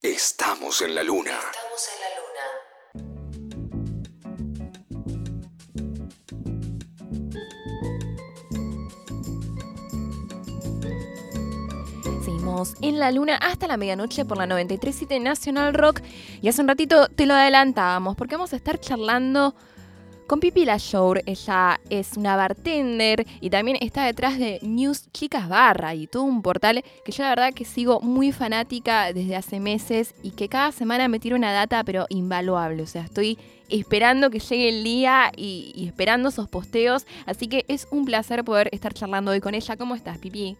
Estamos en la luna. Estamos en la luna. Seguimos en la luna hasta la medianoche por la 93.7 National Rock. Y hace un ratito te lo adelantábamos porque vamos a estar charlando con Pipi La Show. Ella es una bartender y también está detrás de News Chicas Barra y todo un portal que yo la verdad que sigo muy fanática desde hace meses y que cada semana me tira una data pero invaluable. O sea, estoy esperando que llegue el día y, y esperando esos posteos. Así que es un placer poder estar charlando hoy con ella. ¿Cómo estás, Pipi?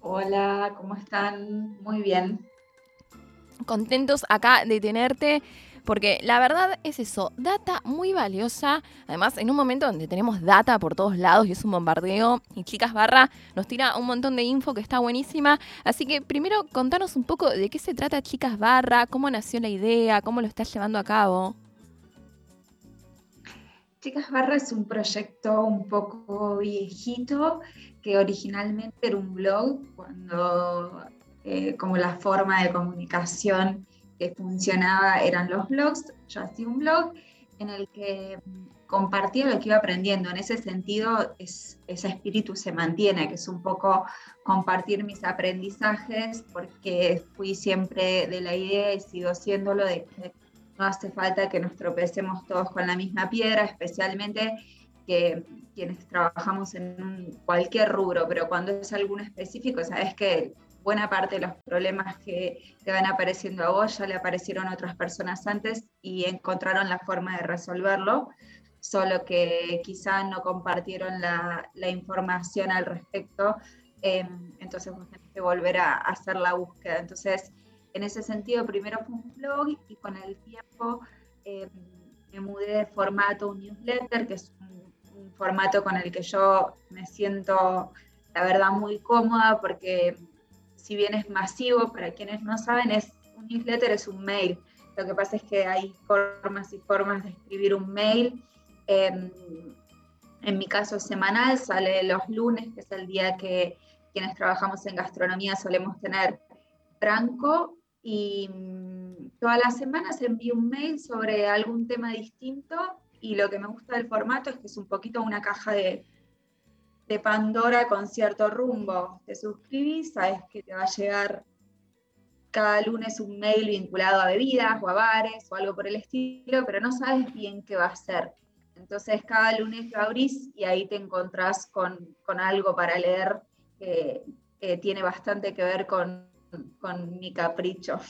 Hola, ¿cómo están? Muy bien. contentos acá de tenerte, porque la verdad es eso, data muy valiosa, además en un momento donde tenemos data por todos lados y es un bombardeo, y Chicas Barra nos tira un montón de info que está buenísima, así que primero contanos un poco de qué se trata Chicas Barra, cómo nació la idea, cómo lo estás llevando a cabo. Chicas Barra es un proyecto un poco viejito que originalmente era un blog cuando eh, como la forma de comunicación que funcionaba eran los blogs. Yo hacía un blog en el que compartía lo que iba aprendiendo. En ese sentido, es, ese espíritu se mantiene, que es un poco compartir mis aprendizajes, porque fui siempre de la idea y sigo siéndolo de que no hace falta que nos tropecemos todos con la misma piedra, especialmente que quienes trabajamos en cualquier rubro, pero cuando es algo específico, sabes que buena parte de los problemas que te van apareciendo a vos ya le aparecieron a otras personas antes y encontraron la forma de resolverlo, solo que quizá no compartieron la, la información al respecto, eh, entonces vos tenés que volver a, hacer la búsqueda. Entonces, en ese sentido, primero fue un blog y con el tiempo eh, me mudé de formato un newsletter, que es un, un formato con el que yo me siento, la verdad, muy cómoda, porque si bien es masivo, para quienes no saben, es un newsletter es un mail. Lo que pasa es que hay formas y formas de escribir un mail. Eh, en mi caso semanal, sale los lunes, que es el día que quienes trabajamos en gastronomía solemos tener franco y mm, todas las semanas envío un mail sobre algún tema distinto y lo que me gusta del formato es que es un poquito una caja de, de Pandora con cierto rumbo. Te suscribís, sabes que te va a llegar cada lunes un mail vinculado a bebidas o a bares o algo por el estilo, pero no sabes bien qué va a ser. Entonces cada lunes lo abrís y ahí te encontrás con, con algo para leer que, que tiene bastante que ver con, con mi capricho.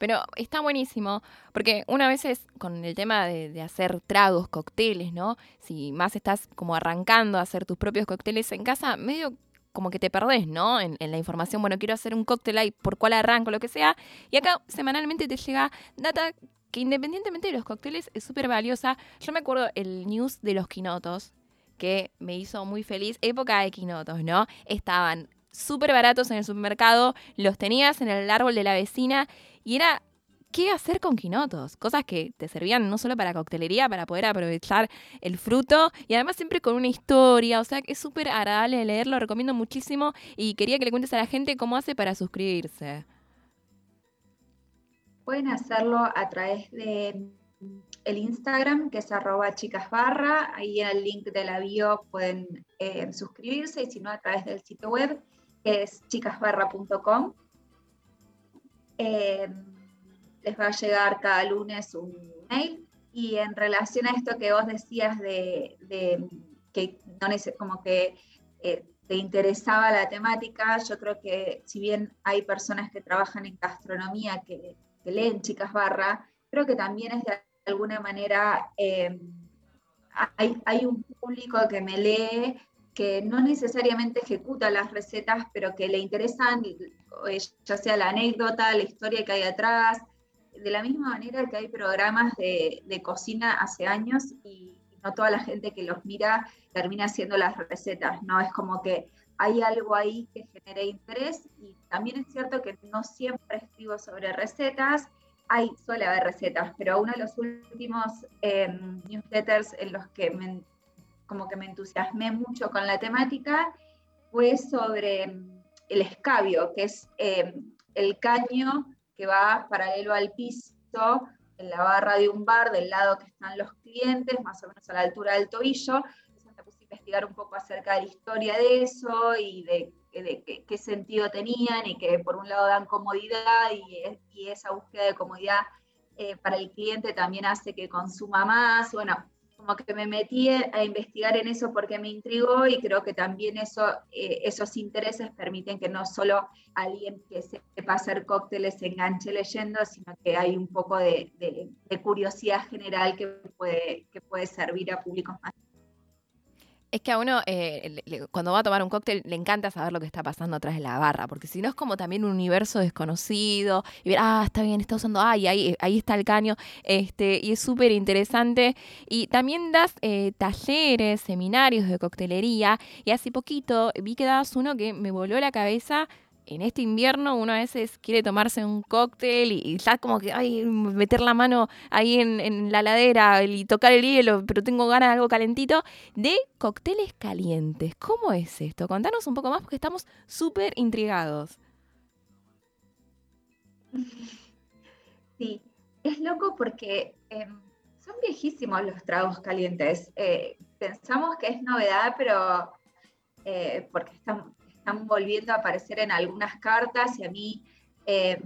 Pero está buenísimo, porque una vez es con el tema de, de hacer tragos, cócteles, ¿no? Si más estás como arrancando a hacer tus propios cócteles en casa, medio como que te perdés, ¿no? En, en la información, bueno, quiero hacer un cóctel ahí, por cuál arranco, lo que sea. Y acá semanalmente te llega data que independientemente de los cócteles es súper valiosa. Yo me acuerdo el news de los quinotos, que me hizo muy feliz. Época de quinotos, ¿no? Estaban súper baratos en el supermercado, los tenías en el árbol de la vecina y era qué hacer con quinotos, cosas que te servían no solo para coctelería, para poder aprovechar el fruto y además siempre con una historia, o sea que es súper agradable de leer, lo recomiendo muchísimo y quería que le cuentes a la gente cómo hace para suscribirse. Pueden hacerlo a través de el Instagram, que es arroba chicasbarra, ahí en el link de la bio pueden eh, suscribirse, y si no, a través del sitio web, que es chicasbarra.com. Eh, les va a llegar cada lunes un mail, y en relación a esto que vos decías de, que no como que eh, te interesaba la temática, yo creo que si bien hay personas que trabajan en gastronomía que, que leen Chicas Barra, creo que también es de alguna manera, eh, hay, hay un público que me lee que no necesariamente ejecuta las recetas, pero que le interesan, eh, ya sea la anécdota, la historia que hay atrás, de la misma manera que hay programas de, de cocina hace años y no toda la gente que los mira termina haciendo las recetas, ¿no? Es como que hay algo ahí que genere interés y también es cierto que no siempre escribo sobre recetas, hay, suele haber recetas, pero uno de los últimos eh, newsletters en los que me, como que me entusiasmé mucho con la temática fue sobre el escabio, que es eh, el caño que va paralelo al piso en la barra de un bar del lado que están los clientes, más o menos a la altura del tobillo. Entonces me puse a investigar un poco acerca de la historia de eso y de, qué, sentido tenían y que por un lado dan comodidad y, esa búsqueda de comodidad eh, para el cliente también hace que consuma más. Bueno, como que me metí a investigar en eso porque me intrigó y creo que también eso, eh, esos intereses permiten que no solo alguien que sepa hacer cócteles se enganche leyendo, sino que hay un poco de, de curiosidad general que puede, que puede servir a públicos más es que a uno, eh, cuando va a tomar un cóctel, le encanta saber lo que está pasando atrás de la barra, porque si no es como también un universo desconocido, y ver, ah, está bien, está usando, ay, ahí, ahí está el caño, este, y es súper interesante. Y también das eh, talleres, seminarios de coctelería, y hace poquito vi que dabas uno que me voló la cabeza en este invierno uno a veces quiere tomarse un cóctel y, ya como que, ay, meter la mano ahí en, la ladera y tocar el hielo, pero tengo ganas de algo calentito, de cócteles calientes. ¿Cómo es esto? Contanos un poco más porque estamos súper intrigados. Sí, es loco porque em, son viejísimos los tragos calientes. Eh, pensamos que es novedad, pero eh, porque están, están volviendo a aparecer en algunas cartas y a mí, eh,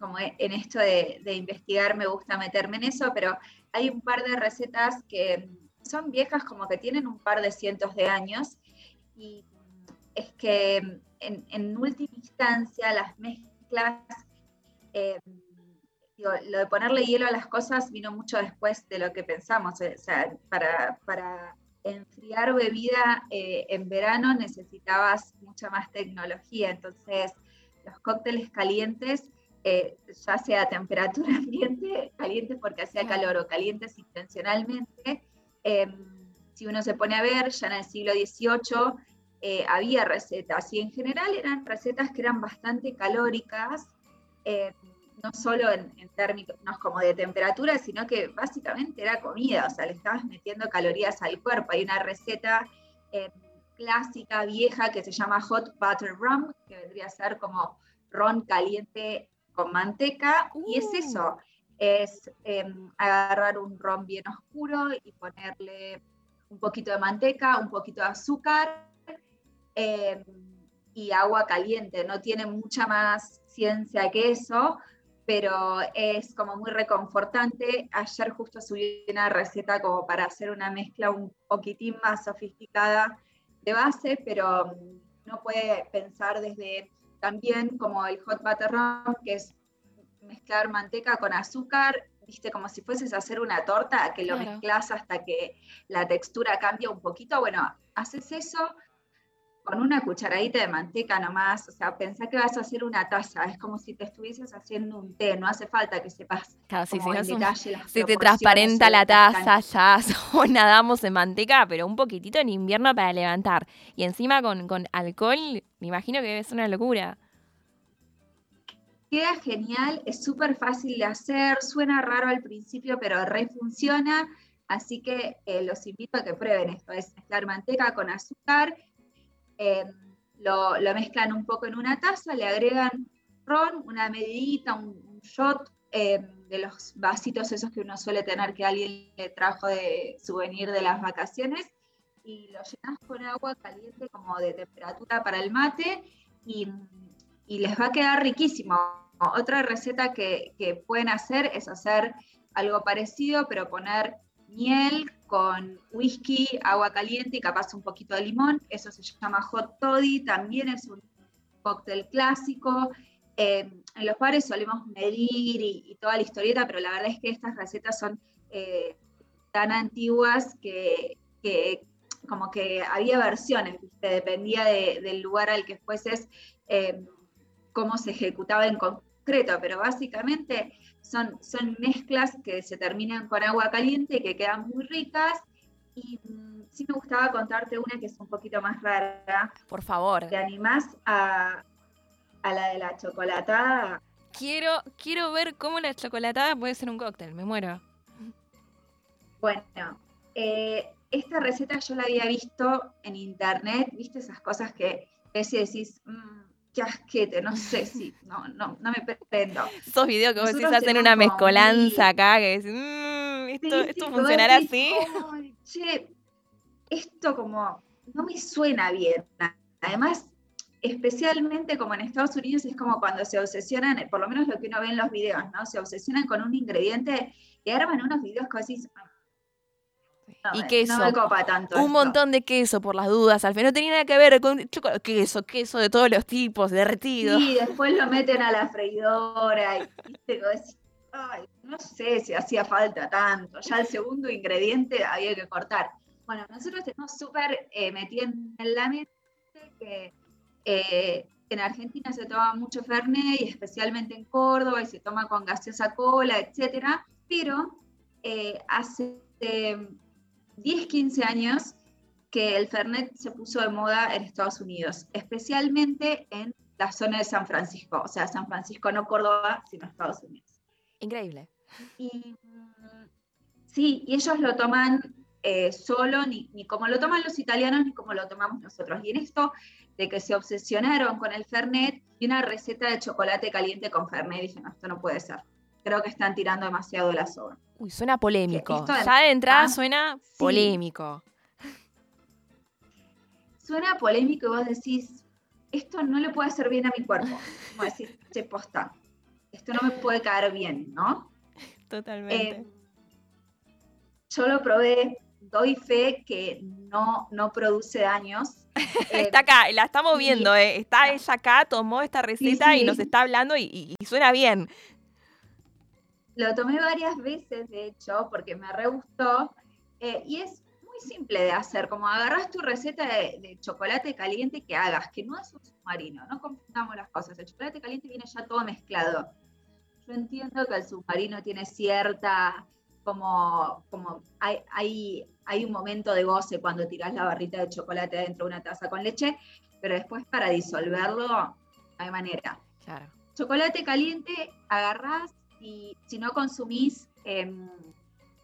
como en esto de, investigar, me gusta meterme en eso, pero hay un par de recetas que son viejas, como que tienen un par de cientos de años, y es que en, última instancia las mezclas, eh, lo de ponerle hielo a las cosas vino mucho después de lo que pensamos, para, para enfriar bebida eh, en verano necesitabas mucha más tecnología, entonces los cócteles calientes, eh, ya sea a temperatura ambiente, calientes porque hacía calor o calientes intencionalmente, em, si uno se pone a ver, ya en el siglo XVIII eh, había recetas y en general eran recetas que eran bastante calóricas em, no solo en, términos como de temperatura, sino que básicamente era comida, o sea, le estabas metiendo calorías al cuerpo. Hay una receta eh, clásica, vieja, que se llama Hot Butter Rum, que vendría a ser como ron caliente con manteca, y es uh. eso, es em, agarrar un ron bien oscuro y ponerle un poquito de manteca, un poquito de azúcar em, y agua caliente. No tiene mucha más ciencia que eso, pero es como muy reconfortante. Ayer justo subí una receta como para hacer una mezcla un poquitín más sofisticada de base, pero mm, no puede pensar desde también como el hot butter rum, que es mezclar manteca con azúcar, viste, como si fueses a hacer una torta, que lo mezclas hasta que la textura cambia un poquito. Bueno, haces eso, con una cucharadita de manteca nomás, o sea, pensá que vas a hacer una taza, es como si te estuvieses haciendo un té, no hace falta que sepas claro, sí, en detalle Si te transparenta la taza, ya o nadamos en manteca, pero un poquitito en invierno para levantar. Y encima con, con alcohol, me imagino que es una locura. Queda genial, es súper fácil de hacer, suena raro al principio, pero re funciona. Así que eh, los invito a que prueben esto, es mezclar manteca con azúcar Em, lo, mezclan un poco en una taza, le agregan ron, una medidita, un, shot em, de los vasitos esos que uno suele tener que alguien le trajo de souvenir de las vacaciones, y lo llenas con agua caliente como de temperatura para el mate y, les va a quedar riquísimo. Otra receta que, que pueden hacer es hacer algo parecido, pero poner miel con whisky, agua caliente y capaz un poquito de limón. Eso se llama hot toddy, también es un cóctel clásico. Eh, en los bares solemos medir y, toda la historieta, pero la verdad es que estas recetas son eh, tan antiguas que, como que había versiones, dependía del lugar al que fueses, eh, cómo se ejecutaba en concreto, pero básicamente son, son mezclas que se terminan con agua caliente, que quedan muy ricas. Y mm, sí me gustaba contarte una que es un poquito más rara. Por favor. ¿Te animás a, la de la chocolatada? Quiero, quiero ver cómo la chocolatada puede ser un cóctel, me muero. Bueno, eh, esta receta yo la había visto en internet, viste esas cosas que ves y decís, mm, qué asquete, no sé si, no, no, no me prendo. Esos videos que vos decís hacen una mezcolanza acá, que decís, "Mm, esto, Sí, esto sí, funcionará así. "Ay, che, esto como no me suena bien. Además, especialmente como en Estados Unidos es como cuando se obsesionan, por lo menos lo que uno ve en los videos, ¿no? Se obsesionan con un ingrediente y arman unos videos que decís, "Ah, no Y me- queso. No me copa tanto. Un esto". montón de queso por las dudas, al final no tenía nada que ver con chocolate, queso, queso de todos los tipos, derretido. Sí, después lo meten a la freidora y viste, que vos decís, "Ay, no sé si hacía falta tanto. Ya el segundo ingrediente había que cortar. Bueno, nosotros tenemos súper eh, metido en la mente que eh, en Argentina se toma mucho Fernet y especialmente en Córdoba y se toma con gaseosa cola, etcétera, pero eh, hace eh, 10, 15 años que el Fernet se puso de moda en Estados Unidos, especialmente en la zona de San Francisco, o sea, San Francisco no Córdoba, sino Estados Unidos. Increíble. Y sí, y ellos lo toman eh, solo, ni, ni como lo toman los italianos, ni como lo tomamos nosotros. Y en esto de que se obsesionaron con el Fernet y una receta de chocolate caliente con Fernet, dije, no, esto no puede ser. Creo que están tirando demasiado de la soga. Uy, suena polémico. Ya de entrada suena sí. polémico. Suena polémico y vos decís, esto no le puede hacer bien a mi cuerpo. Como decir, che, posta, esto no me puede caer bien, ¿no? Totalmente. Eh, yo lo probé, doy fe que no, no produce daños. Eh, está acá, la estamos y- viendo, eh. está ella acá, tomó esta receta y sí. nos está hablando y, y- y suena bien. Lo tomé varias veces, de hecho, porque me re gustó. eh, y es muy simple de hacer, como agarras tu receta de, de chocolate caliente que hagas, que no es un submarino, no confundamos las cosas. El chocolate caliente viene ya todo mezclado. Yo entiendo que el submarino tiene cierta, como, como hay, hay, hay un momento de goce cuando tirás la barrita de chocolate dentro de una taza con leche, pero después para disolverlo no hay manera Claro. chocolate caliente agarrás y si no consumís em,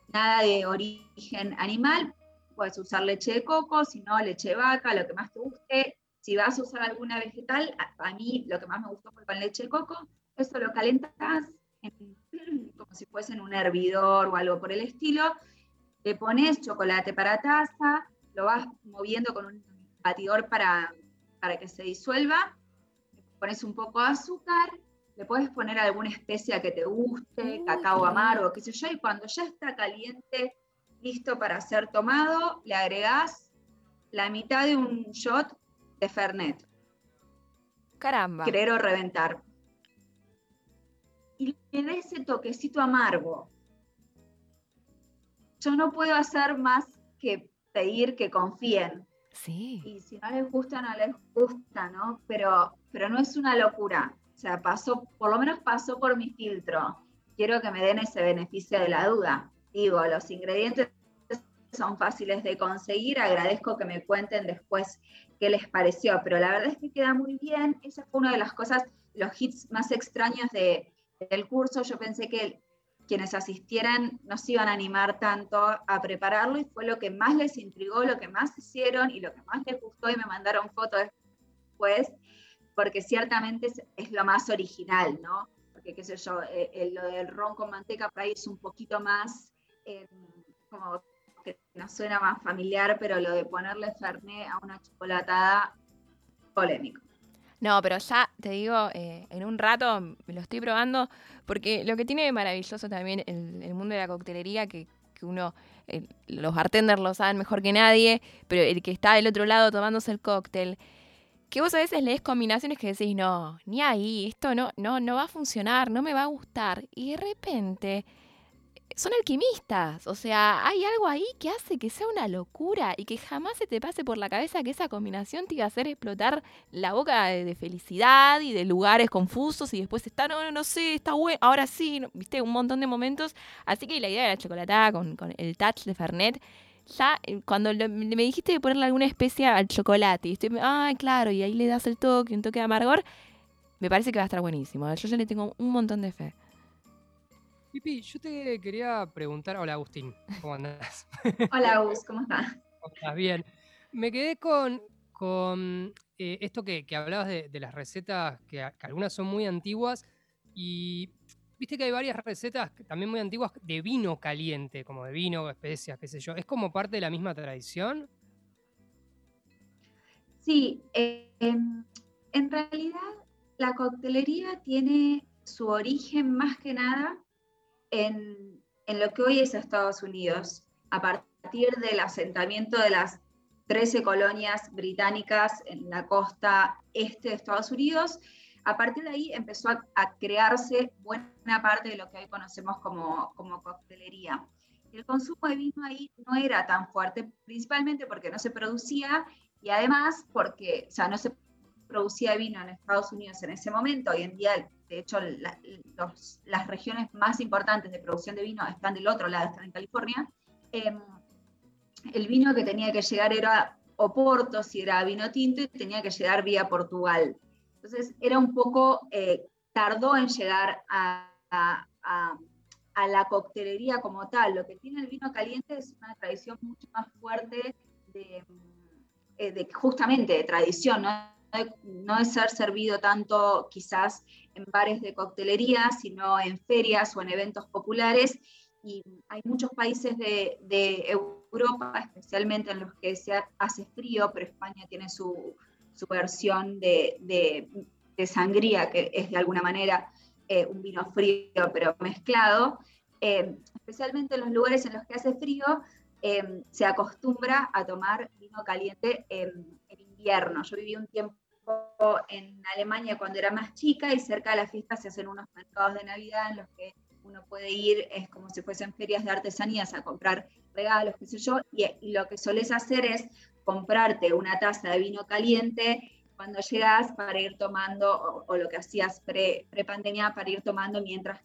nada de origen animal, puedes usar leche de coco, si no leche de vaca, lo que más te guste. Si vas a usar alguna vegetal, a, mí lo que más me gustó fue con leche de coco, eso lo calentas en- como si fuese en un hervidor o algo por el estilo. Le pones chocolate para taza, lo vas moviendo con un batidor para, para que se disuelva pones un poco de azúcar, le puedes poner alguna especia que te guste, Mm, cacao amargo, qué sé yo, y cuando ya está caliente, listo para ser tomado, le agregás la mitad de un shot de Fernet, Caramba. querer o reventar. Y le da ese toquecito amargo. Yo no puedo hacer más que pedir que confíen. Sí. y si no les gusta, no les gusta, ¿no? Pero, pero no es una locura. Sea, pasó, por lo menos pasó por mi filtro. Quiero que me den ese beneficio de la duda. Digo, los ingredientes son fáciles de conseguir, agradezco que me cuenten después qué les pareció, pero la verdad es que queda muy bien. Esa fue una de las cosas, los hits más extraños de, del curso. Yo pensé que quienes asistieran no se iban a animar tanto a prepararlo y fue lo que más les intrigó, lo que más hicieron y lo que más les gustó y me mandaron fotos después, porque ciertamente es, es lo más original, ¿no? Porque qué sé yo, eh, eh, lo del ron con manteca por ahí es un poquito más, eh, como que nos suena más familiar, pero lo de ponerle Fernet a una chocolatada, polémico. No, pero ya te digo, eh, en un rato me lo estoy probando, porque lo que tiene de maravilloso también el, el mundo de la coctelería, que, que uno, eh, los bartenders lo saben mejor que nadie, pero el que está del otro lado tomándose el cóctel, que vos a veces lees combinaciones que decís, no, ni ahí, esto no, no, no va a funcionar, no me va a gustar, y de repente son alquimistas, o sea, hay algo ahí que hace que sea una locura y que jamás se te pase por la cabeza que esa combinación te iba a hacer explotar la boca de, de felicidad y de lugares confusos y después está, no, no, no sé, está bueno, ahora sí, no- viste, un montón de momentos. Así que la idea de la chocolatada con, con el touch de Fernet, ya eh, cuando lo- me dijiste de ponerle alguna especia al chocolate, y estoy, ay, claro, y ahí le das el toque, un toque de amargor, me parece que va a estar buenísimo. Yo ya le tengo un montón de fe. Pipi, yo te quería preguntar, hola Agustín, ¿cómo andás? Hola, Gus, ¿cómo estás? ¿Cómo estás? Bien. Me quedé con, con eh, esto que, que hablabas de, de las recetas, que, que algunas son muy antiguas, y viste que hay varias recetas también muy antiguas de vino caliente, como de vino, especias, qué sé yo. ¿Es como parte de la misma tradición? Sí, em, en realidad la coctelería tiene su origen más que nada en, en lo que hoy es Estados Unidos, a partir del asentamiento de las 13 colonias británicas en la costa este de Estados Unidos. A partir de ahí empezó a, crearse buena parte de lo que hoy conocemos como, como coctelería. El consumo de vino ahí no era tan fuerte, principalmente porque no se producía y además porque, o sea, no se producía vino en Estados Unidos en ese momento. Hoy en día, de hecho, las regiones más importantes de producción de vino están del otro lado, están en California. Em, el vino que tenía que llegar era Oporto, si era vino tinto, y tenía que llegar vía Portugal. Entonces, era un poco, eh, tardó en llegar a, la coctelería como tal. Lo que tiene el vino caliente es una tradición mucho más fuerte eh, justamente de tradición, ¿no? no de ser servido tanto quizás en bares de coctelería, sino en ferias o en eventos populares. Y hay muchos países de, de Europa, especialmente en los que se ha- hace frío, pero España tiene su, su versión de, de- de sangría, que es de alguna manera eh, un vino frío, pero mezclado. Eh, especialmente en los lugares en los que hace frío, eh, se acostumbra a tomar vino caliente en, en invierno. Yo viví un tiempo en Alemania cuando era más chica y cerca de la fiesta se hacen unos mercados de Navidad en los que uno puede ir, es como si fuesen ferias de artesanías a comprar regalos, qué sé yo, y, y lo que solés hacer es comprarte una taza de vino caliente cuando llegas para ir tomando, o, lo que hacías pre, pre-pandemia, para ir tomando mientras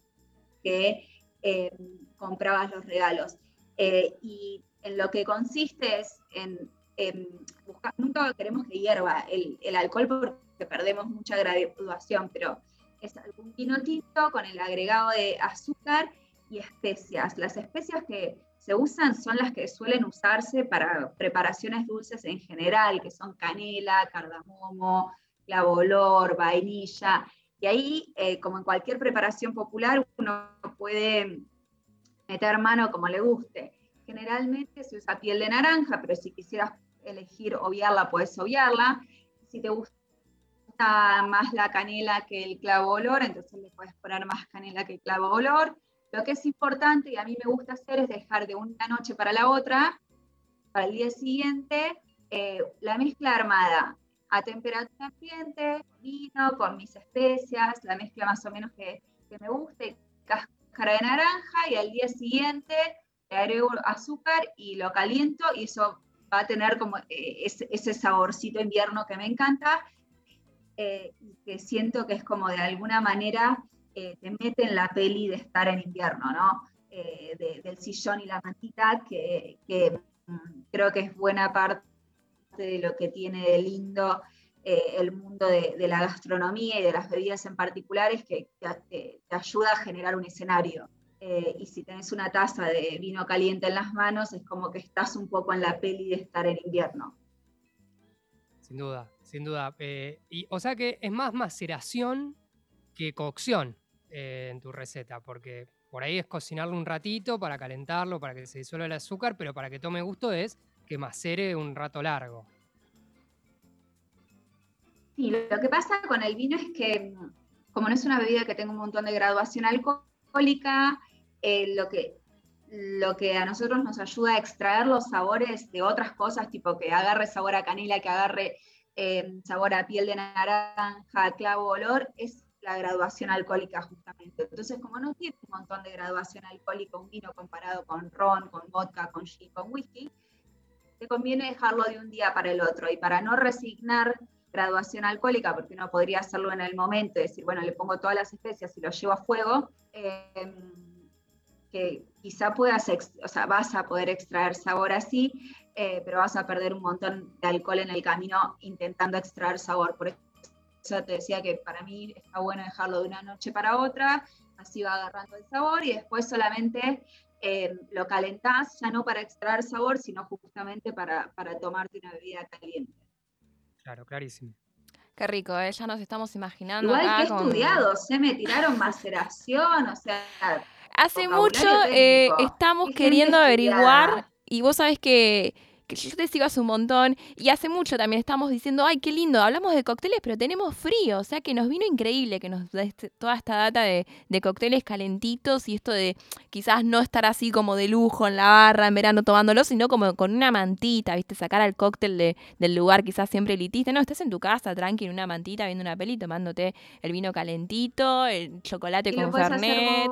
que eh, comprabas los regalos. Eh, y en lo que consiste es en, en buscar, nunca queremos que hierva el, el, alcohol porque perdemos mucha graduación, pero es algún vino tinto con el agregado de azúcar y especias. Las especias que se usan son las que suelen usarse para preparaciones dulces en general, que son canela, cardamomo, clavo olor, vainilla. Y ahí, eh, como en cualquier preparación popular, uno puede meter mano como le guste. Generalmente se usa piel de naranja, pero si quisieras elegir obviarla, puedes obviarla. Si te gusta más la canela que el clavo olor, entonces le puedes poner más canela que el clavo olor. Lo que es importante y a mí me gusta hacer es dejar de una noche para la otra, para el día siguiente, eh, la mezcla armada. A temperatura ambiente, vino con mis especias, la mezcla más o menos que, que me guste, cáscara de naranja y al día siguiente le agrego azúcar y lo caliento y eso va a tener como eh, ese, ese, saborcito invierno que me encanta eh, y que siento que es como de alguna manera eh, te mete en la peli de estar en invierno, ¿no? Eh, De, del sillón y la mantita, que, mm, creo que es buena parte de lo que tiene de lindo eh, el mundo de, la gastronomía y de las bebidas en particular, es que te, te ayuda a generar un escenario. Eh, y si tenés una taza de vino caliente en las manos, es como que estás un poco en la peli de estar en invierno. Sin duda, sin duda. Eh, o sea que es más maceración que cocción eh, en tu receta, porque por ahí es cocinarlo un ratito para calentarlo, para que se disuelva el azúcar, pero para que tome gusto es que macere un rato largo. Sí, lo que pasa con el vino es que, como no es una bebida que tenga un montón de graduación alcohólica, eh, lo, que, lo que a nosotros nos ayuda a extraer los sabores de otras cosas, tipo que agarre sabor a canela, que agarre eh, sabor a piel de naranja, clavo, olor, es la graduación alcohólica justamente. Entonces, como no tiene un montón de graduación alcohólica un vino comparado con ron, con vodka, con gin, con whisky, te conviene dejarlo de un día para el otro. Y para no resignar graduación alcohólica, porque uno podría hacerlo en el momento decir, bueno, le pongo todas las especias y lo llevo a fuego, eh, que quizá puedas, o sea, vas a poder extraer sabor así, eh, pero vas a perder un montón de alcohol en el camino intentando extraer sabor. Por eso te decía que para mí está bueno dejarlo de una noche para otra, así va agarrando el sabor y después solamente eh, lo calentás, ya no para extraer sabor, sino justamente para, para tomarte una bebida caliente. Claro, clarísimo. Qué rico, ¿eh? ya nos estamos imaginando. Igual acá que con- estudiados, se me tiraron maceración, o sea, Hace mucho eh, estamos queriendo averiguar y vos sabés que, que yo te sigo hace un montón y hace mucho también estamos diciendo, ay, qué lindo, hablamos de cócteles, pero tenemos frío, o sea que nos vino increíble que nos da este- toda esta data de, de cócteles calentitos y esto de quizás no estar así como de lujo en la barra en verano tomándolo, sino como con una mantita, viste, sacar al cóctel de- del lugar quizás siempre elitista, no, estás en tu casa tranqui en una mantita viendo una peli tomándote el vino calentito, el chocolate y con fernet.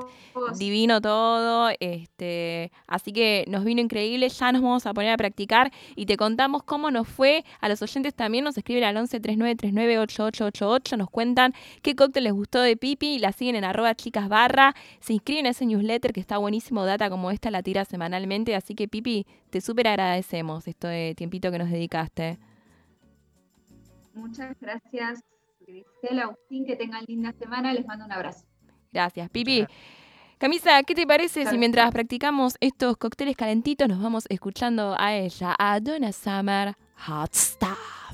Divino todo, este, así que nos vino increíble, ya nos vamos a poner a practicar y te contamos cómo nos fue. A los oyentes también nos escriben al 11 39 39 8888, nos cuentan qué cóctel les gustó de Pipi y la siguen en arroba chicas barra, se inscriben a ese newsletter que está buenísimo, data como esta la tira semanalmente, así que Pipi, te súper agradecemos esto de tiempito que nos dedicaste. Muchas gracias, Grisela, Agustín, que tengan linda semana, les mando un abrazo. Gracias, Pipi. Camisa, ¿qué te parece si mientras practicamos estos cócteles calentitos nos vamos escuchando a ella, a Donna Summer Hot Star?